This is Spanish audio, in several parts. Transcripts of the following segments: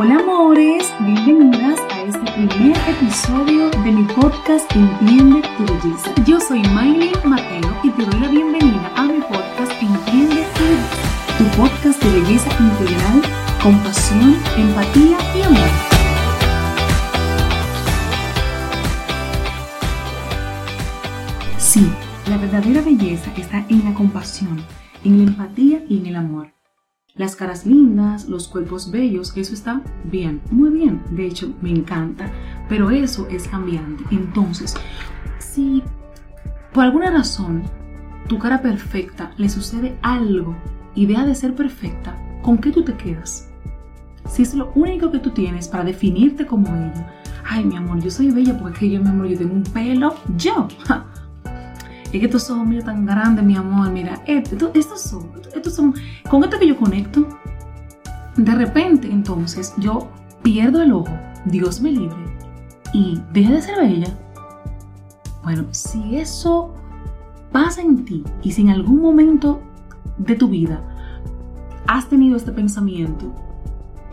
Hola amores, bienvenidas a este primer episodio de mi podcast Entiende tu belleza. Yo soy Miley Mateo y te doy la bienvenida a mi podcast Entiende tu belleza, tu podcast de belleza integral, compasión, empatía y amor. Sí, la verdadera belleza está en la compasión, en la empatía y en el amor. Las caras lindas, los cuerpos bellos, eso está bien, muy bien. De hecho, me encanta. Pero eso es cambiante. Entonces, si por alguna razón tu cara perfecta le sucede algo y deja de ser perfecta, ¿con qué tú te quedas? Si es lo único que tú tienes para definirte como bella, ay mi amor, yo soy bella porque yo, mi amor, yo tengo un pelo, yo. Es que estos ojos míos tan grandes, mi amor, mira, estos, estos son, estos son, con esto que yo conecto, de repente entonces yo pierdo el ojo, Dios me libre, y deje de ser bella. Bueno, si eso pasa en ti y si en algún momento de tu vida has tenido este pensamiento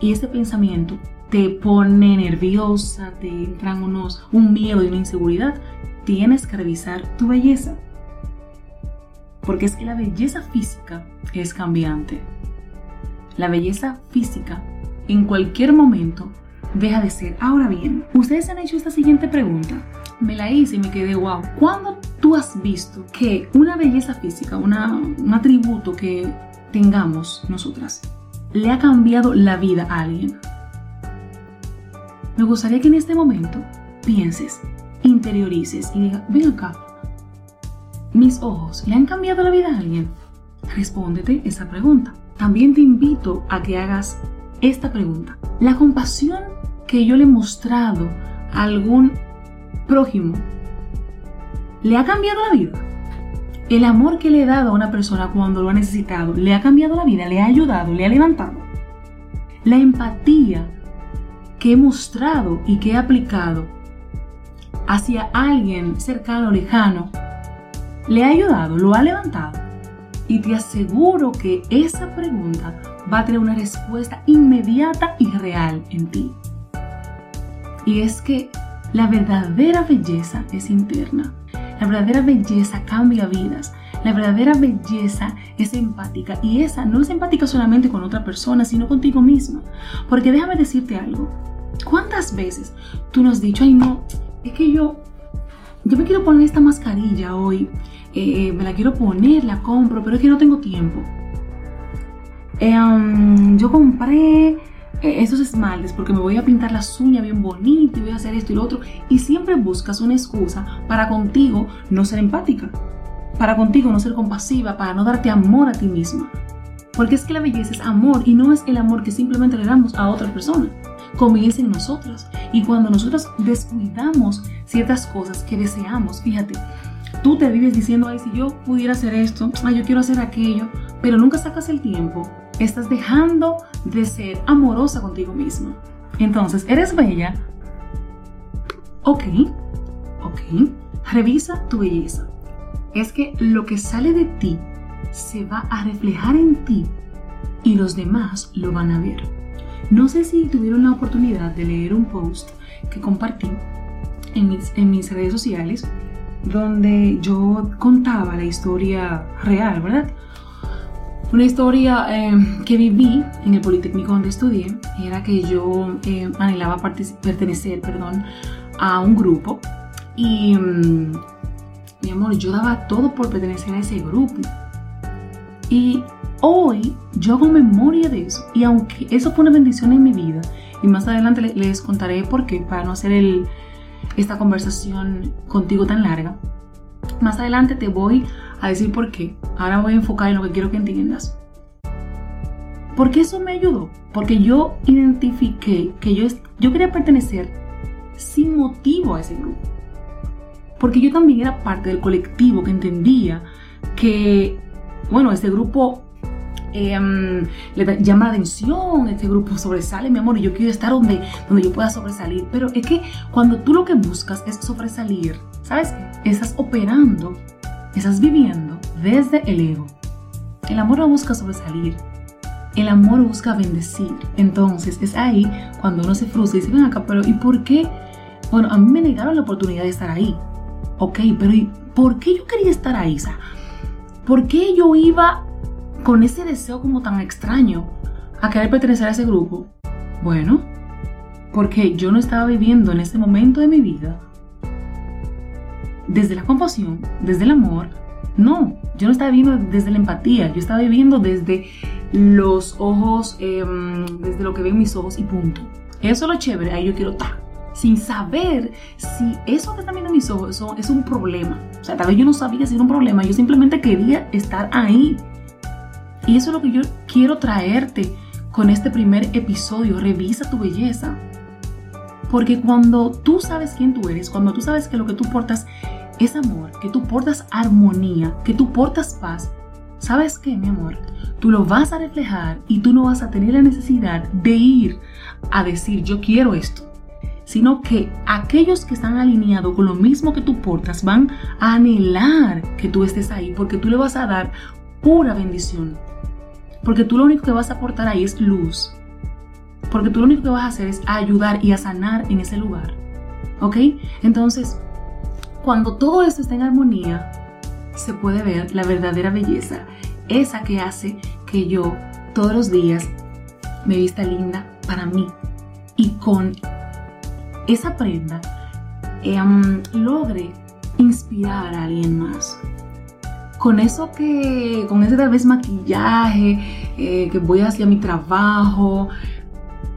y este pensamiento te pone nerviosa, te entran unos, un miedo y una inseguridad, tienes que revisar tu belleza porque es que la belleza física es cambiante. La belleza física en cualquier momento deja de ser. Ahora bien, ustedes han hecho esta siguiente pregunta. Me la hice y me quedé wow. ¿Cuándo tú has visto que una belleza física, una, un atributo que tengamos nosotras, le ha cambiado la vida a alguien? Me gustaría que en este momento pienses, interiorices y digas, ven acá, ¿Mis ojos le han cambiado la vida a alguien? Respóndete esa pregunta. También te invito a que hagas esta pregunta. ¿La compasión que yo le he mostrado a algún prójimo le ha cambiado la vida? ¿El amor que le he dado a una persona cuando lo ha necesitado le ha cambiado la vida, le ha ayudado, le ha levantado? La empatía que he mostrado y que he aplicado hacia alguien cercano o lejano le ha ayudado, lo ha levantado. Y te aseguro que esa pregunta va a tener una respuesta inmediata y real en ti. Y es que la verdadera belleza es interna. La verdadera belleza cambia vidas. La verdadera belleza es empática. Y esa no es empática solamente con otra persona, sino contigo misma. Porque déjame decirte algo. ¿Cuántas veces tú nos has dicho, ay no, es que yo, yo me quiero poner esta mascarilla hoy eh, me la quiero poner, la compro, pero es que no tengo tiempo. Um, yo compré eh, esos esmaltes porque me voy a pintar las uñas bien bonito y voy a hacer esto y lo otro. Y siempre buscas una excusa para contigo no ser empática, para contigo no ser compasiva, para no darte amor a ti misma. Porque es que la belleza es amor y no es el amor que simplemente le damos a otra persona. Comienza en nosotras. Y cuando nosotras descuidamos ciertas cosas que deseamos, fíjate, tú te vives diciendo, ay, si yo pudiera hacer esto, ay, yo quiero hacer aquello, pero nunca sacas el tiempo, estás dejando de ser amorosa contigo misma. Entonces, ¿eres bella? Ok, ok, revisa tu belleza. Es que lo que sale de ti se va a reflejar en ti y los demás lo van a ver. No sé si tuvieron la oportunidad de leer un post que compartí en mis, en mis redes sociales donde yo contaba la historia real, ¿verdad? Una historia eh, que viví en el Politécnico donde estudié era que yo eh, anhelaba pertenecer perdón, a un grupo y, mm, mi amor, yo daba todo por pertenecer a ese grupo. Y hoy yo hago memoria de eso. Y aunque eso fue una bendición en mi vida, y más adelante les contaré por qué, para no hacer esta conversación contigo tan larga. Más adelante te voy a decir por qué. Ahora voy a enfocar en lo que quiero que entiendas. Porque eso me ayudó. Porque yo identifiqué que yo, yo quería pertenecer sin motivo a ese grupo. Porque yo también era parte del colectivo que entendía que, bueno, ese grupo Em, le llama la atención, este grupo sobresale, mi amor, y yo quiero estar donde, donde yo pueda sobresalir. Pero es que cuando tú lo que buscas es sobresalir, ¿sabes? Estás operando, estás viviendo desde el ego. El amor no busca sobresalir. el amor busca bendecir. Entonces es ahí cuando uno se frustra y dice, ven acá, pero ¿y por qué? Bueno, a mí me negaron la oportunidad de estar ahí. Ok, pero ¿y por qué yo quería estar ahí? O ¿por qué yo iba con ese deseo como tan extraño a querer pertenecer a ese grupo? Bueno, porque yo no estaba viviendo en ese momento de mi vida desde la compasión, desde el amor. No, yo no estaba viviendo desde la empatía, yo estaba viviendo desde los ojos, em, desde lo que ven mis ojos y punto. Eso es lo chévere, ahí yo quiero estar. Sin saber si eso que están viendo mis ojos es un problema. O sea, tal vez yo no sabía si era un problema, yo simplemente quería estar ahí. Y eso es lo que yo quiero traerte con este primer episodio. Revisa tu belleza. Porque cuando tú sabes quién tú eres, cuando tú sabes que lo que tú portas es amor, que tú portas armonía, que tú portas paz, ¿sabes qué, mi amor? Tú lo vas a reflejar y tú no vas a tener la necesidad de ir a decir yo quiero esto, sino que aquellos que están alineados con lo mismo que tú portas van a anhelar que tú estés ahí porque tú le vas a dar pura bendición. Porque tú lo único que vas a aportar ahí es luz. Porque tú lo único que vas a hacer es ayudar y a sanar en ese lugar. ¿Ok? Entonces, cuando todo esto está en armonía, se puede ver la verdadera belleza, esa que hace que yo todos los días me vista linda para mí y con esa prenda em, logre inspirar a alguien más. Con eso que, con ese tal vez maquillaje, eh, que voy hacia mi trabajo,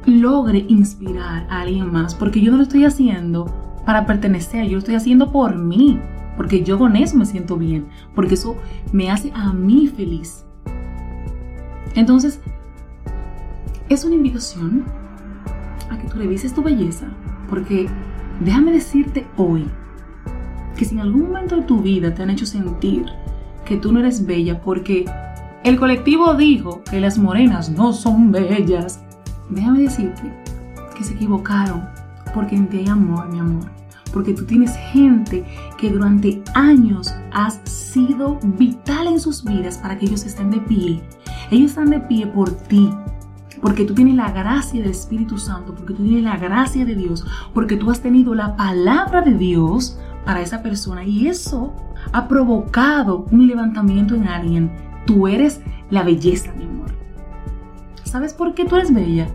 logre inspirar a alguien más, porque yo no lo estoy haciendo para pertenecer, yo lo estoy haciendo por mí, porque yo con eso me siento bien, porque eso me hace a mí feliz. Entonces, es una invitación a que tú revises tu belleza, porque déjame decirte hoy que si en algún momento de tu vida te han hecho sentir que tú no eres bella porque el colectivo dijo que las morenas no son bellas, déjame decirte que se equivocaron porque en ti hay amor, mi amor porque tú tienes gente que durante años has sido vital en sus vidas para que ellos estén de pie. Ellos están de pie por ti, porque tú tienes la gracia del Espíritu Santo, porque tú tienes la gracia de Dios, porque tú has tenido la palabra de Dios para esa persona y eso ha provocado un levantamiento en alguien. Tú eres la belleza, mi amor. ¿Sabes por qué tú eres bella?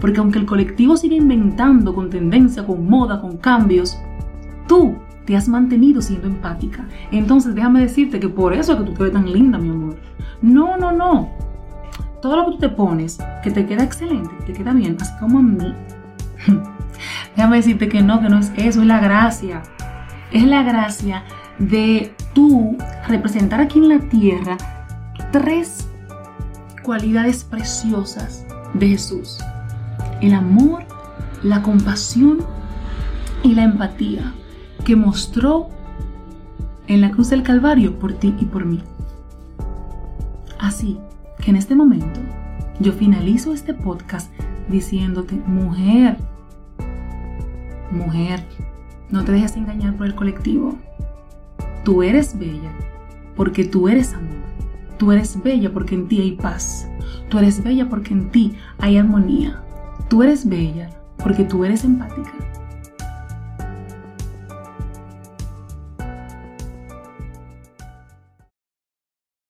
Porque aunque el colectivo sigue inventando con tendencia, con moda, con cambios, tú te has mantenido siendo empática. Entonces déjame decirte que por eso es que tú te ves tan linda, mi amor. No, no, no. Todo lo que tú te pones, que te queda excelente, te queda bien, así como a mí. déjame decirte que no, que no es eso, es la gracia. Es la gracia de tú representar aquí en la tierra tres cualidades preciosas de Jesús. El amor, la compasión y la empatía que mostró en la cruz del Calvario por ti y por mí. Así que en este momento yo finalizo este podcast diciéndote, mujer, mujer, no te dejes engañar por el colectivo. Tú eres bella porque tú eres amor. Tú eres bella porque en ti hay paz. Tú eres bella porque en ti hay armonía. Tú eres bella porque tú eres empática